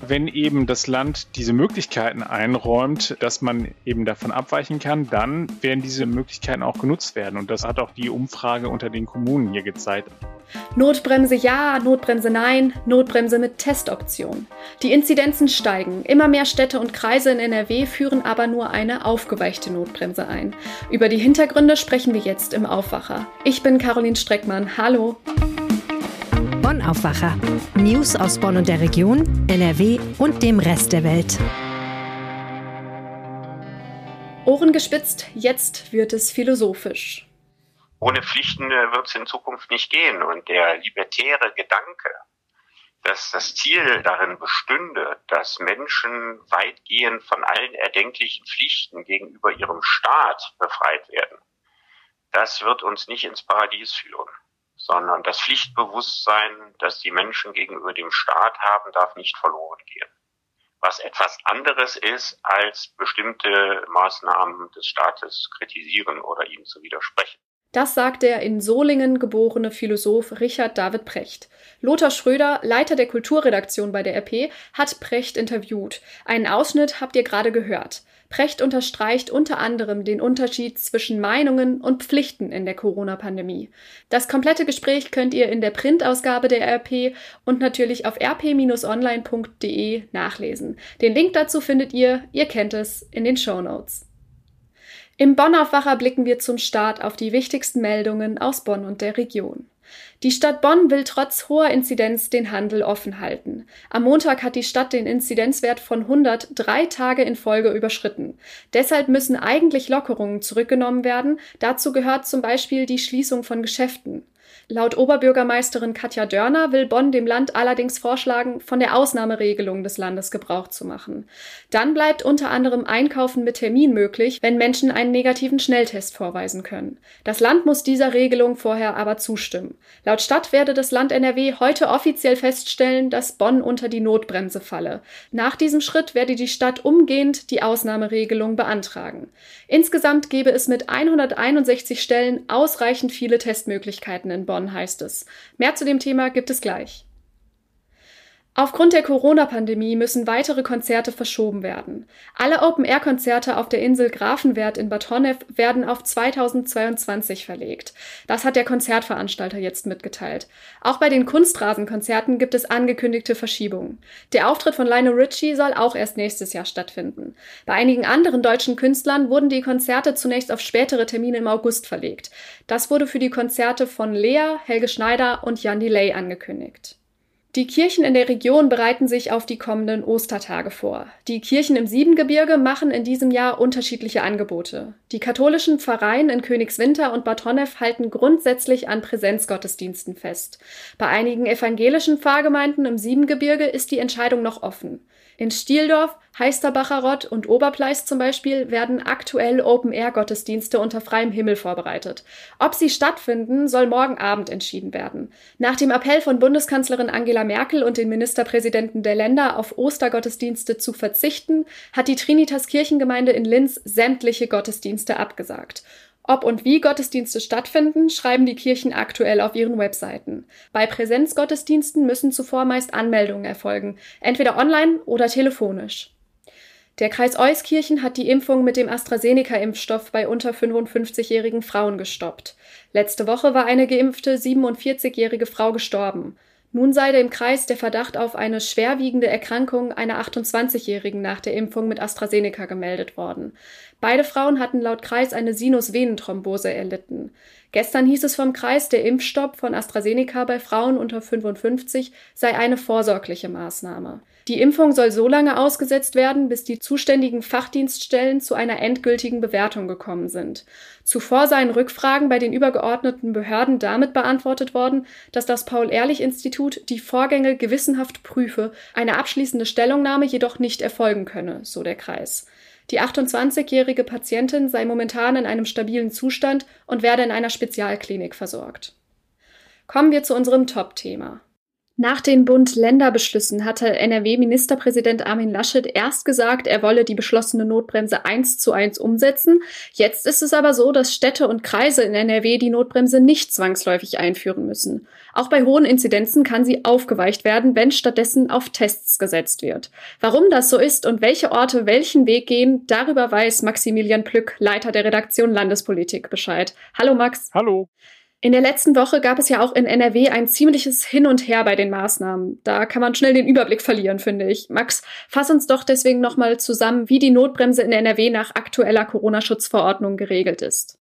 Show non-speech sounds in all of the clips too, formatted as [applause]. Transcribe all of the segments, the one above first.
Wenn eben das Land diese Möglichkeiten einräumt, dass man eben davon abweichen kann, dann werden diese Möglichkeiten auch genutzt werden. Und das hat auch die Umfrage unter den Kommunen hier gezeigt. Notbremse ja, Notbremse nein, Notbremse mit Testoption. Die Inzidenzen steigen. Immer mehr Städte und Kreise in NRW führen aber nur eine aufgeweichte Notbremse ein. Über die Hintergründe sprechen wir jetzt im Aufwacher. Ich bin Caroline Streckmann. Hallo. Bonn Aufwacher. News aus Bonn und der Region, NRW und dem Rest der Welt. Ohren gespitzt, jetzt wird es philosophisch. Ohne Pflichten äh, wird es in Zukunft nicht gehen. Und der libertäre Gedanke, dass das Ziel darin bestünde, dass Menschen weitgehend von allen erdenklichen Pflichten gegenüber ihrem Staat befreit werden, das wird uns nicht ins Paradies führen sondern das Pflichtbewusstsein, das die Menschen gegenüber dem Staat haben, darf nicht verloren gehen. Was etwas anderes ist, als bestimmte Maßnahmen des Staates kritisieren oder ihnen zu widersprechen. Das sagt der in Solingen geborene Philosoph Richard David Precht. Lothar Schröder, Leiter der Kulturredaktion bei der RP, hat Precht interviewt. Einen Ausschnitt habt ihr gerade gehört. Precht unterstreicht unter anderem den Unterschied zwischen Meinungen und Pflichten in der Corona-Pandemie. Das komplette Gespräch könnt ihr in der Printausgabe der RP und natürlich auf rp-online.de nachlesen. Den Link dazu findet ihr, ihr kennt es, in den Show Notes. Im Bonn-Aufwacher blicken wir zum Start auf die wichtigsten Meldungen aus Bonn und der Region. Die Stadt Bonn will trotz hoher Inzidenz den Handel offen halten. Am Montag hat die Stadt den Inzidenzwert von 100 drei Tage in Folge überschritten. Deshalb müssen eigentlich Lockerungen zurückgenommen werden. Dazu gehört zum Beispiel die Schließung von Geschäften. Laut Oberbürgermeisterin Katja Dörner will Bonn dem Land allerdings vorschlagen, von der Ausnahmeregelung des Landes Gebrauch zu machen. Dann bleibt unter anderem Einkaufen mit Termin möglich, wenn Menschen einen negativen Schnelltest vorweisen können. Das Land muss dieser Regelung vorher aber zustimmen. Laut Stadt werde das Land NRW heute offiziell feststellen, dass Bonn unter die Notbremse falle. Nach diesem Schritt werde die Stadt umgehend die Ausnahmeregelung beantragen. Insgesamt gebe es mit 161 Stellen ausreichend viele Testmöglichkeiten in Bonn. Heißt es. Mehr zu dem Thema gibt es gleich. Aufgrund der Corona-Pandemie müssen weitere Konzerte verschoben werden. Alle Open-Air-Konzerte auf der Insel Grafenwert in Bad Honnef werden auf 2022 verlegt. Das hat der Konzertveranstalter jetzt mitgeteilt. Auch bei den Kunstrasenkonzerten gibt es angekündigte Verschiebungen. Der Auftritt von Lionel Richie soll auch erst nächstes Jahr stattfinden. Bei einigen anderen deutschen Künstlern wurden die Konzerte zunächst auf spätere Termine im August verlegt. Das wurde für die Konzerte von Lea, Helge Schneider und Jan Delay angekündigt. Die Kirchen in der Region bereiten sich auf die kommenden Ostertage vor. Die Kirchen im Siebengebirge machen in diesem Jahr unterschiedliche Angebote. Die katholischen Pfarreien in Königswinter und Bad Honnef halten grundsätzlich an Präsenzgottesdiensten fest. Bei einigen evangelischen Pfarrgemeinden im Siebengebirge ist die Entscheidung noch offen. In Stieldorf, Heisterbacher Rott und Oberpleis zum Beispiel werden aktuell Open-Air-Gottesdienste unter freiem Himmel vorbereitet. Ob sie stattfinden, soll morgen Abend entschieden werden. Nach dem Appell von Bundeskanzlerin Angela Merkel und den Ministerpräsidenten der Länder auf Ostergottesdienste zu verzichten, hat die Trinitas Kirchengemeinde in Linz sämtliche Gottesdienste abgesagt. Ob und wie Gottesdienste stattfinden, schreiben die Kirchen aktuell auf ihren Webseiten. Bei Präsenzgottesdiensten müssen zuvor meist Anmeldungen erfolgen, entweder online oder telefonisch. Der Kreis Euskirchen hat die Impfung mit dem AstraZeneca-Impfstoff bei unter 55-jährigen Frauen gestoppt. Letzte Woche war eine geimpfte 47-jährige Frau gestorben. Nun sei dem Kreis der Verdacht auf eine schwerwiegende Erkrankung einer 28-Jährigen nach der Impfung mit AstraZeneca gemeldet worden. Beide Frauen hatten laut Kreis eine Sinusvenenthrombose erlitten. Gestern hieß es vom Kreis, der Impfstopp von AstraZeneca bei Frauen unter 55 sei eine vorsorgliche Maßnahme. Die Impfung soll so lange ausgesetzt werden, bis die zuständigen Fachdienststellen zu einer endgültigen Bewertung gekommen sind. Zuvor seien Rückfragen bei den übergeordneten Behörden damit beantwortet worden, dass das Paul-Ehrlich-Institut die Vorgänge gewissenhaft prüfe, eine abschließende Stellungnahme jedoch nicht erfolgen könne, so der Kreis. Die 28-jährige Patientin sei momentan in einem stabilen Zustand und werde in einer Spezialklinik versorgt. Kommen wir zu unserem Top-Thema. Nach den Bund-Länder-Beschlüssen hatte NRW-Ministerpräsident Armin Laschet erst gesagt, er wolle die beschlossene Notbremse eins zu eins umsetzen. Jetzt ist es aber so, dass Städte und Kreise in NRW die Notbremse nicht zwangsläufig einführen müssen. Auch bei hohen Inzidenzen kann sie aufgeweicht werden, wenn stattdessen auf Tests gesetzt wird. Warum das so ist und welche Orte welchen Weg gehen, darüber weiß Maximilian Plück, Leiter der Redaktion Landespolitik, Bescheid. Hallo Max. Hallo. In der letzten Woche gab es ja auch in NRW ein ziemliches Hin und Her bei den Maßnahmen. Da kann man schnell den Überblick verlieren, finde ich. Max, fass uns doch deswegen nochmal zusammen, wie die Notbremse in NRW nach aktueller Corona-Schutzverordnung geregelt ist.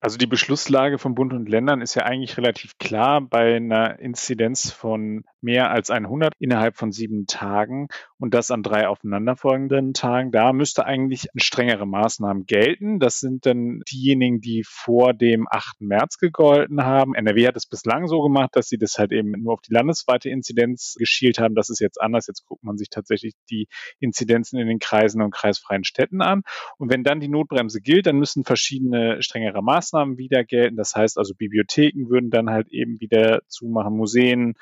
Also die Beschlusslage von Bund und Ländern ist ja eigentlich relativ klar bei einer Inzidenz von mehr als 100 innerhalb von sieben Tagen und das an drei aufeinanderfolgenden Tagen. Da müsste eigentlich strengere Maßnahmen gelten. Das sind dann diejenigen, die vor dem 8. März gegolten haben. NRW hat es bislang so gemacht, dass sie das halt eben nur auf die landesweite Inzidenz geschielt haben. Das ist jetzt anders. Jetzt guckt man sich tatsächlich die Inzidenzen in den Kreisen und kreisfreien Städten an. Und wenn dann die Notbremse gilt, dann müssen verschiedene strengere Maßnahmen wieder gelten. Das heißt also, Bibliotheken würden dann halt eben wieder zumachen, Museen,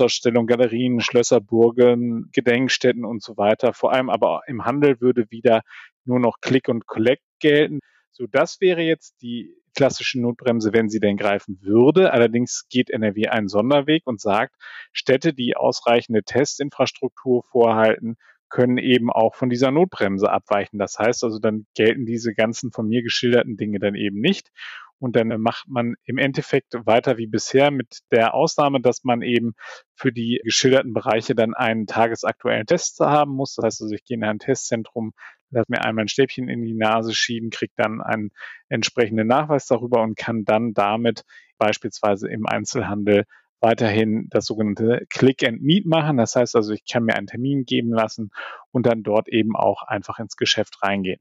Kunstausstellungen, Galerien, Schlösser, Burgen, Gedenkstätten und so weiter. Vor allem aber im Handel würde wieder nur noch Click und Collect gelten. So, das wäre jetzt die klassische Notbremse, wenn sie denn greifen würde. Allerdings geht NRW einen Sonderweg und sagt, Städte, die ausreichende Testinfrastruktur vorhalten, können eben auch von dieser Notbremse abweichen. Das heißt also, dann gelten diese ganzen von mir geschilderten Dinge dann eben nicht. Und dann macht man im Endeffekt weiter wie bisher mit der Ausnahme, dass man eben für die geschilderten Bereiche dann einen tagesaktuellen Test haben muss. Das heißt also, ich gehe in ein Testzentrum, lasse mir einmal ein Stäbchen in die Nase schieben, kriege dann einen entsprechenden Nachweis darüber und kann dann damit beispielsweise im Einzelhandel weiterhin das sogenannte Click and Meet machen. Das heißt also, ich kann mir einen Termin geben lassen und dann dort eben auch einfach ins Geschäft reingehen.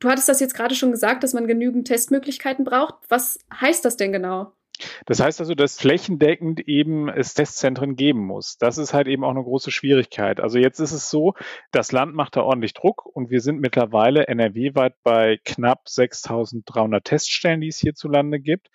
Du hattest das jetzt gerade schon gesagt, dass man genügend Testmöglichkeiten braucht. Was heißt das denn genau? Das heißt also, dass flächendeckend eben es Testzentren geben muss. Das ist halt eben auch eine große Schwierigkeit. Also jetzt ist es so, das Land macht da ordentlich Druck und wir sind mittlerweile NRW-weit bei knapp 6.300 Teststellen, die es hierzulande gibt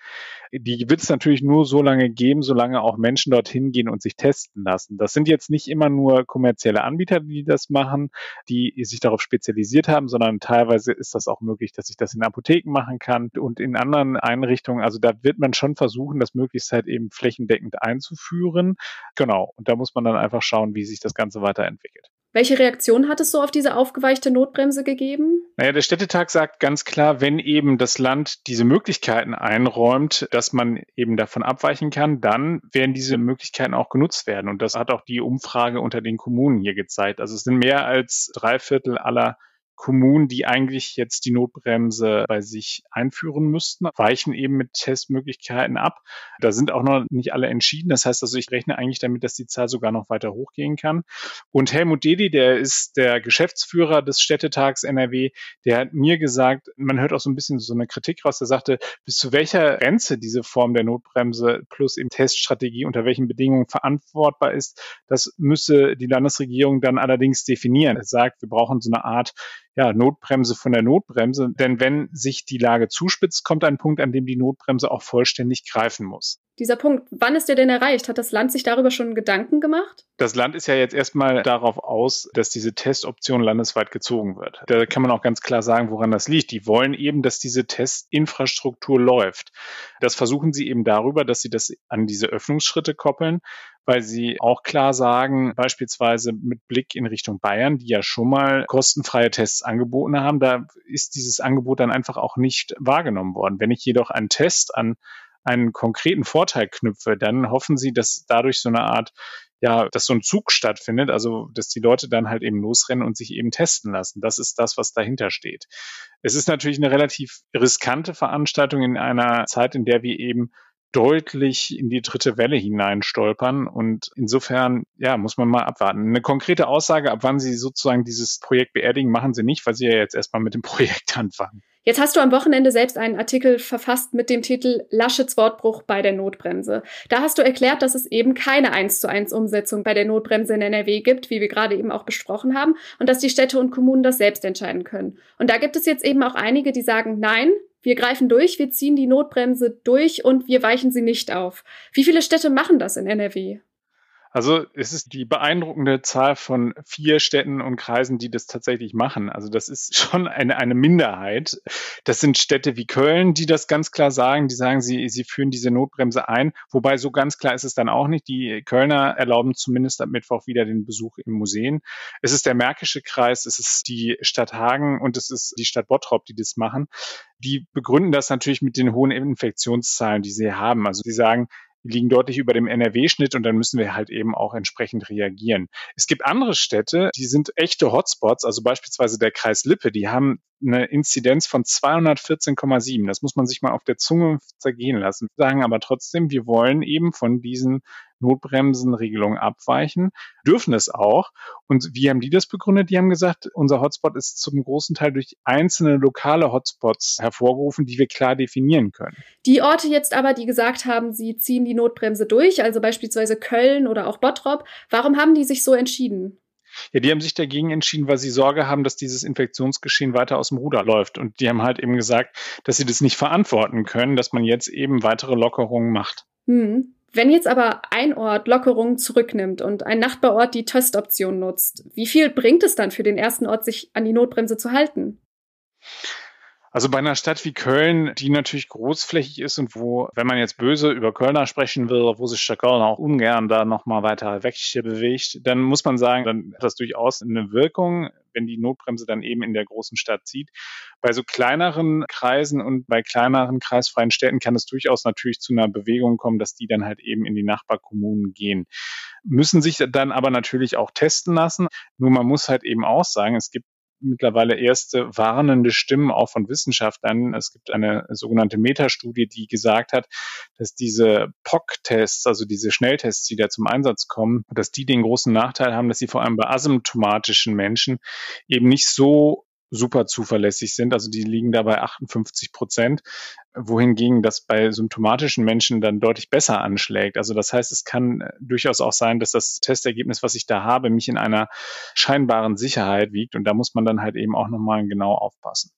die wird es natürlich nur so lange geben, solange auch Menschen dorthin gehen und sich testen lassen. Das sind jetzt nicht immer nur kommerzielle Anbieter, die das machen, die sich darauf spezialisiert haben, sondern teilweise ist das auch möglich, dass ich das in Apotheken machen kann und in anderen Einrichtungen. Also da wird man schon versuchen, das möglichst halt eben flächendeckend einzuführen. Genau. Und da muss man dann einfach schauen, wie sich das Ganze weiterentwickelt. Welche Reaktion hat es so auf diese aufgeweichte Notbremse gegeben? Naja, der Städtetag sagt ganz klar, wenn eben das Land diese Möglichkeiten einräumt, dass man eben davon abweichen kann, dann werden diese Möglichkeiten auch genutzt werden. Und das hat auch die Umfrage unter den Kommunen hier gezeigt. Also es sind mehr als drei Viertel aller Kommunen, die eigentlich jetzt die Notbremse bei sich einführen müssten, weichen eben mit Testmöglichkeiten ab. Da sind auch noch nicht alle entschieden. Das heißt also, ich rechne eigentlich damit, dass die Zahl sogar noch weiter hochgehen kann. Und Helmut Dedi, der ist der Geschäftsführer des Städtetags NRW, der hat mir gesagt, man hört auch so ein bisschen so eine Kritik raus, der sagte, bis zu welcher Grenze diese Form der Notbremse plus eben Teststrategie unter welchen Bedingungen verantwortbar ist, das müsse die Landesregierung dann allerdings definieren. Er sagt, wir brauchen so eine Art ja, Notbremse von der Notbremse. Denn wenn sich die Lage zuspitzt, kommt ein Punkt, an dem die Notbremse auch vollständig greifen muss. Dieser Punkt, wann ist der denn erreicht? Hat das Land sich darüber schon Gedanken gemacht? Das Land ist ja jetzt erstmal darauf aus, dass diese Testoption landesweit gezogen wird. Da kann man auch ganz klar sagen, woran das liegt. Die wollen eben, dass diese Testinfrastruktur läuft. Das versuchen sie eben darüber, dass sie das an diese Öffnungsschritte koppeln weil sie auch klar sagen, beispielsweise mit Blick in Richtung Bayern, die ja schon mal kostenfreie Tests angeboten haben, da ist dieses Angebot dann einfach auch nicht wahrgenommen worden. Wenn ich jedoch einen Test an einen konkreten Vorteil knüpfe, dann hoffen sie, dass dadurch so eine Art ja, dass so ein Zug stattfindet, also dass die Leute dann halt eben losrennen und sich eben testen lassen. Das ist das, was dahinter steht. Es ist natürlich eine relativ riskante Veranstaltung in einer Zeit, in der wir eben deutlich in die dritte Welle hineinstolpern. Und insofern, ja, muss man mal abwarten. Eine konkrete Aussage, ab wann Sie sozusagen dieses Projekt beerdigen, machen Sie nicht, weil Sie ja jetzt erstmal mit dem [laughs] Projekt anfangen. Jetzt hast du am Wochenende selbst einen Artikel verfasst mit dem Titel Laschets Wortbruch bei der Notbremse. Da hast du erklärt, dass es eben keine 1 zu 1 Umsetzung bei der Notbremse in NRW gibt, wie wir gerade eben auch besprochen haben, und dass die Städte und Kommunen das selbst entscheiden können. Und da gibt es jetzt eben auch einige, die sagen, nein, wir greifen durch, wir ziehen die Notbremse durch und wir weichen sie nicht auf. Wie viele Städte machen das in NRW? Also es ist die beeindruckende Zahl von vier Städten und Kreisen, die das tatsächlich machen. Also das ist [laughs] schon eine, eine Minderheit. Das sind Städte wie Köln, die das ganz klar sagen. Die sagen, sie, sie führen diese Notbremse ein. Wobei so ganz klar ist es dann auch nicht. Die Kölner erlauben zumindest am Mittwoch wieder den Besuch im Museen. Es ist der Märkische Kreis, es ist die Stadt Hagen und es ist die Stadt Bottrop, die das machen. Die begründen das natürlich mit den hohen Infektionszahlen, die sie haben. Also sie sagen, liegen deutlich über dem NRW-Schnitt und dann müssen wir halt eben auch entsprechend reagieren. Es gibt andere Städte, die sind echte Hotspots, also beispielsweise der Kreis Lippe, die haben eine Inzidenz von 214,7. Das muss man sich mal auf der Zunge zergehen lassen. Wir sagen aber trotzdem, wir wollen eben von diesen Notbremsenregelungen abweichen, dürfen es auch. Und wie haben die das begründet? Die haben gesagt, unser Hotspot ist zum großen Teil durch einzelne lokale Hotspots hervorgerufen, die wir klar definieren können. Die Orte jetzt aber, die gesagt haben, sie ziehen die Notbremse durch, also beispielsweise Köln oder auch Bottrop, warum haben die sich so entschieden? Ja, die haben sich dagegen entschieden, weil sie Sorge haben, dass dieses Infektionsgeschehen weiter aus dem Ruder läuft. Und die haben halt eben gesagt, dass sie das nicht verantworten können, dass man jetzt eben weitere Lockerungen macht. Hm. Wenn jetzt aber ein Ort Lockerungen zurücknimmt und ein Nachbarort die Testoption nutzt, wie viel bringt es dann für den ersten Ort, sich an die Notbremse zu halten? Also bei einer Stadt wie Köln, die natürlich großflächig ist und wo, wenn man jetzt böse über Kölner sprechen will, wo sich der Kölner auch ungern da nochmal weiter weg bewegt, dann muss man sagen, dann hat das durchaus eine Wirkung, wenn die Notbremse dann eben in der großen Stadt zieht. Bei so kleineren Kreisen und bei kleineren kreisfreien Städten kann es durchaus natürlich zu einer Bewegung kommen, dass die dann halt eben in die Nachbarkommunen gehen. Müssen sich dann aber natürlich auch testen lassen. Nur man muss halt eben auch sagen, es gibt mittlerweile erste warnende Stimmen auch von Wissenschaftlern. Es gibt eine sogenannte Metastudie, die gesagt hat, dass diese POC-Tests, also diese Schnelltests, die da zum Einsatz kommen, dass die den großen Nachteil haben, dass sie vor allem bei asymptomatischen Menschen eben nicht so super zuverlässig sind. Also die liegen da bei 58 Prozent, wohingegen das bei symptomatischen Menschen dann deutlich besser anschlägt. Also das heißt, es kann durchaus auch sein, dass das Testergebnis, was ich da habe, mich in einer scheinbaren Sicherheit wiegt. Und da muss man dann halt eben auch nochmal genau aufpassen.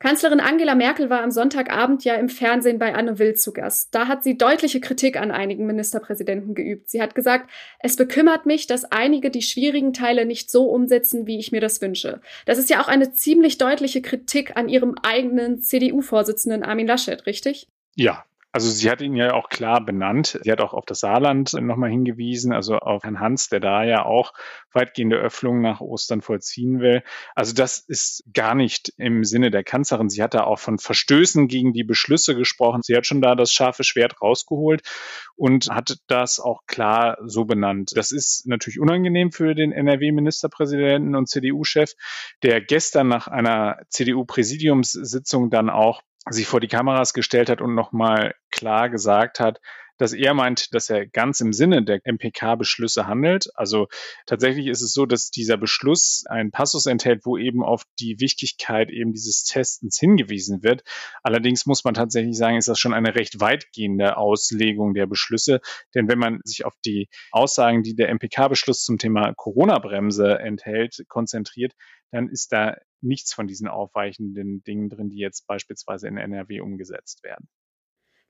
Kanzlerin Angela Merkel war am Sonntagabend ja im Fernsehen bei Anne Will zu Gast. Da hat sie deutliche Kritik an einigen Ministerpräsidenten geübt. Sie hat gesagt, es bekümmert mich, dass einige die schwierigen Teile nicht so umsetzen, wie ich mir das wünsche. Das ist ja auch eine ziemlich deutliche Kritik an ihrem eigenen CDU-Vorsitzenden Armin Laschet, richtig? Ja, also sie hat ihn ja auch klar benannt. Sie hat auch auf das Saarland nochmal hingewiesen, also auf Herrn Hans, der da ja auch weitgehende Öffnungen nach Ostern vollziehen will. Also das ist gar nicht im Sinne der Kanzlerin. Sie hat da auch von Verstößen gegen die Beschlüsse gesprochen. Sie hat schon da das scharfe Schwert rausgeholt und hat das auch klar so benannt. Das ist natürlich unangenehm für den NRW-Ministerpräsidenten und CDU-Chef, der gestern nach einer CDU-Präsidiumssitzung dann auch sich vor die Kameras gestellt hat und nochmal klar gesagt hat, dass er meint, dass er ganz im Sinne der MPK-Beschlüsse handelt. Also tatsächlich ist es so, dass dieser Beschluss einen Passus enthält, wo eben auf die Wichtigkeit eben dieses Testens hingewiesen wird. Allerdings muss man tatsächlich sagen, ist das schon eine recht weitgehende Auslegung der Beschlüsse. Denn wenn man sich auf die Aussagen, die der MPK-Beschluss zum Thema Corona-Bremse enthält, konzentriert, dann ist da nichts von diesen aufweichenden Dingen drin, die jetzt beispielsweise in NRW umgesetzt werden.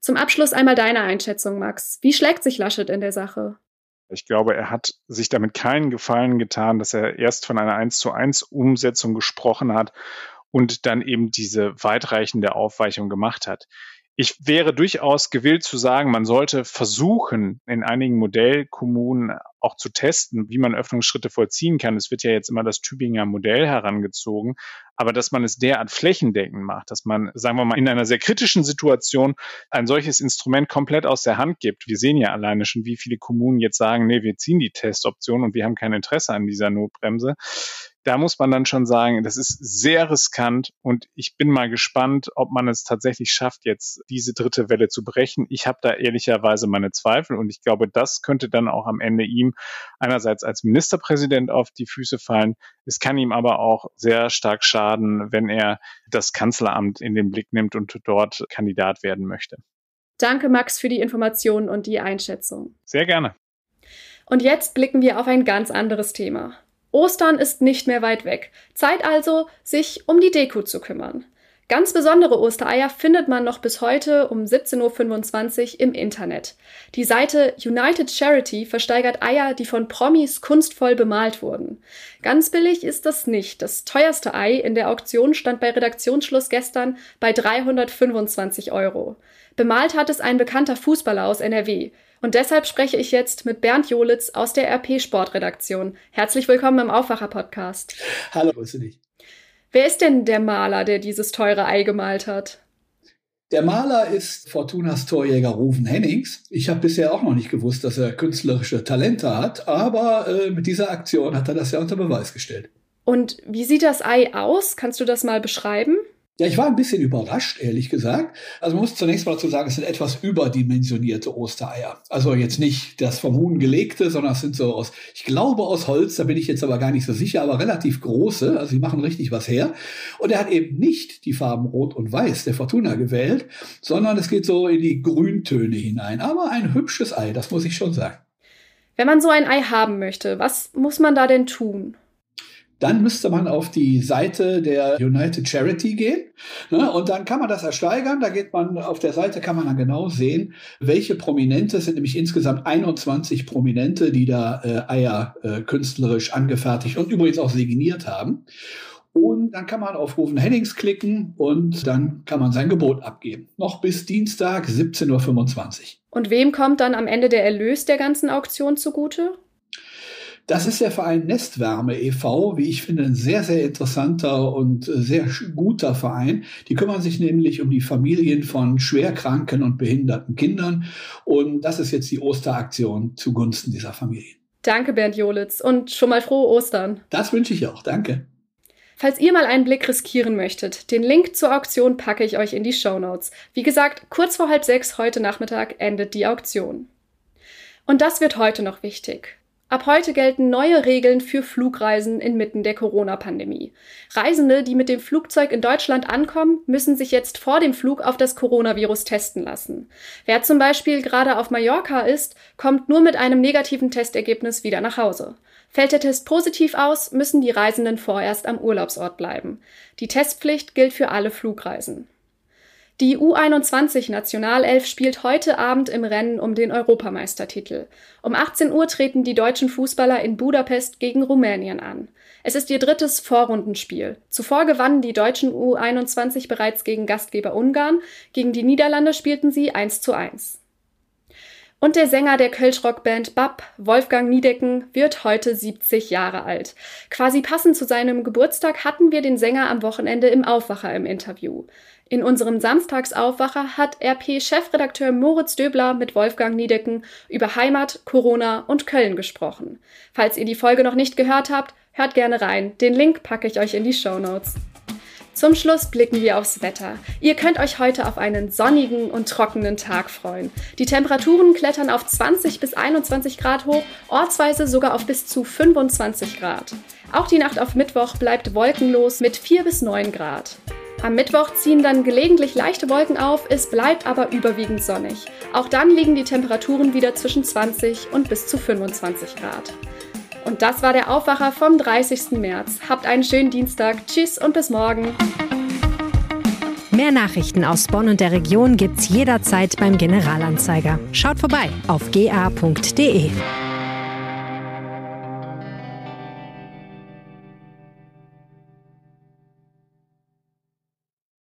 Zum Abschluss einmal deine Einschätzung, Max. Wie schlägt sich Laschet in der Sache? Ich glaube, er hat sich damit keinen Gefallen getan, dass er erst von einer 1 zu 1 Umsetzung gesprochen hat und dann eben diese weitreichende Aufweichung gemacht hat. Ich wäre durchaus gewillt zu sagen, man sollte versuchen, in einigen Modellkommunen auch zu testen, wie man Öffnungsschritte vollziehen kann. Es wird ja jetzt immer das Tübinger Modell herangezogen, aber dass man es derart flächendeckend macht, dass man, sagen wir mal, in einer sehr kritischen Situation ein solches Instrument komplett aus der Hand gibt. Wir sehen ja alleine schon, wie viele Kommunen jetzt sagen, nee, wir ziehen die Testoption und wir haben kein Interesse an dieser Notbremse da muss man dann schon sagen, das ist sehr riskant und ich bin mal gespannt, ob man es tatsächlich schafft, jetzt diese dritte Welle zu brechen. Ich habe da ehrlicherweise meine Zweifel und ich glaube, das könnte dann auch am Ende ihm einerseits als Ministerpräsident auf die Füße fallen. Es kann ihm aber auch sehr stark schaden, wenn er das Kanzleramt in den Blick nimmt und dort Kandidat werden möchte. Danke, Max, für die Informationen und die Einschätzung. Sehr gerne. Und jetzt blicken wir auf ein ganz anderes Thema. Ostern ist nicht mehr weit weg. Zeit also, sich um die Deko zu kümmern. Ganz besondere Ostereier findet man noch bis heute um 17.25 Uhr im Internet. Die Seite United Charity versteigert Eier, die von Promis kunstvoll bemalt wurden. Ganz billig ist das nicht. Das teuerste Ei in der Auktion stand bei Redaktionsschluss gestern bei 325 Euro. Bemalt hat es ein bekannter Fußballer aus NRW. Und deshalb spreche ich jetzt mit Bernd Jolitz aus der RP Sportredaktion. Herzlich willkommen im Aufwacher-Podcast. Hallo, grüße dich. Wer ist denn der Maler, der dieses teure Ei gemalt hat? Der Maler ist Fortunas Torjäger Ruven Hennings. Ich habe bisher auch noch nicht gewusst, dass er künstlerische Talente hat, aber äh, mit dieser Aktion hat er das ja unter Beweis gestellt. Und wie sieht das Ei aus? Kannst du das mal beschreiben? Ja, ich war ein bisschen überrascht, ehrlich gesagt. Also man muss zunächst mal dazu sagen, es sind etwas überdimensionierte Ostereier. Also jetzt nicht das vom Huhn gelegte, sondern es sind so aus, ich glaube aus Holz, da bin ich jetzt aber gar nicht so sicher, aber relativ große. Also die machen richtig was her. Und er hat eben nicht die Farben Rot und Weiß der Fortuna gewählt, sondern es geht so in die Grüntöne hinein. Aber ein hübsches Ei, das muss ich schon sagen. Wenn man so ein Ei haben möchte, was muss man da denn tun? Dann müsste man auf die Seite der United Charity gehen ne, und dann kann man das ersteigern. Da geht man auf der Seite, kann man dann genau sehen, welche Prominente, es sind nämlich insgesamt 21 Prominente, die da äh, Eier äh, künstlerisch angefertigt und übrigens auch signiert haben. Und dann kann man auf Rufen Hennings klicken und dann kann man sein Gebot abgeben. Noch bis Dienstag 17.25 Uhr. Und wem kommt dann am Ende der Erlös der ganzen Auktion zugute? Das ist der Verein Nestwärme e.V., wie ich finde, ein sehr, sehr interessanter und äh, sehr guter Verein. Die kümmern sich nämlich um die Familien von schwerkranken und behinderten Kindern. Und das ist jetzt die Osteraktion zugunsten dieser Familien. Danke, Bernd Jolitz. Und schon mal frohe Ostern. Das wünsche ich auch. Danke. Falls ihr mal einen Blick riskieren möchtet, den Link zur Auktion packe ich euch in die Show Notes. Wie gesagt, kurz vor halb sechs heute Nachmittag endet die Auktion. Und das wird heute noch wichtig. Ab heute gelten neue Regeln für Flugreisen inmitten der Corona-Pandemie. Reisende, die mit dem Flugzeug in Deutschland ankommen, müssen sich jetzt vor dem Flug auf das Coronavirus testen lassen. Wer zum Beispiel gerade auf Mallorca ist, kommt nur mit einem negativen Testergebnis wieder nach Hause. Fällt der Test positiv aus, müssen die Reisenden vorerst am Urlaubsort bleiben. Die Testpflicht gilt für alle Flugreisen. Die U21-Nationalelf spielt heute Abend im Rennen um den Europameistertitel. Um 18 Uhr treten die deutschen Fußballer in Budapest gegen Rumänien an. Es ist ihr drittes Vorrundenspiel. Zuvor gewannen die deutschen U21 bereits gegen Gastgeber Ungarn, gegen die Niederlande spielten sie 1 zu 1. Und der Sänger der Kölsch-Rockband BAP, Wolfgang Niedecken, wird heute 70 Jahre alt. Quasi passend zu seinem Geburtstag hatten wir den Sänger am Wochenende im Aufwacher im Interview. In unserem Samstagsaufwacher hat RP-Chefredakteur Moritz Döbler mit Wolfgang Niedecken über Heimat, Corona und Köln gesprochen. Falls ihr die Folge noch nicht gehört habt, hört gerne rein. Den Link packe ich euch in die Show Notes. Zum Schluss blicken wir aufs Wetter. Ihr könnt euch heute auf einen sonnigen und trockenen Tag freuen. Die Temperaturen klettern auf 20 bis 21 Grad hoch, ortsweise sogar auf bis zu 25 Grad. Auch die Nacht auf Mittwoch bleibt wolkenlos mit 4 bis 9 Grad. Am Mittwoch ziehen dann gelegentlich leichte Wolken auf, es bleibt aber überwiegend sonnig. Auch dann liegen die Temperaturen wieder zwischen 20 und bis zu 25 Grad. Und das war der Aufwacher vom 30. März. Habt einen schönen Dienstag. Tschüss und bis morgen. Mehr Nachrichten aus Bonn und der Region gibt's jederzeit beim Generalanzeiger. Schaut vorbei auf ga.de.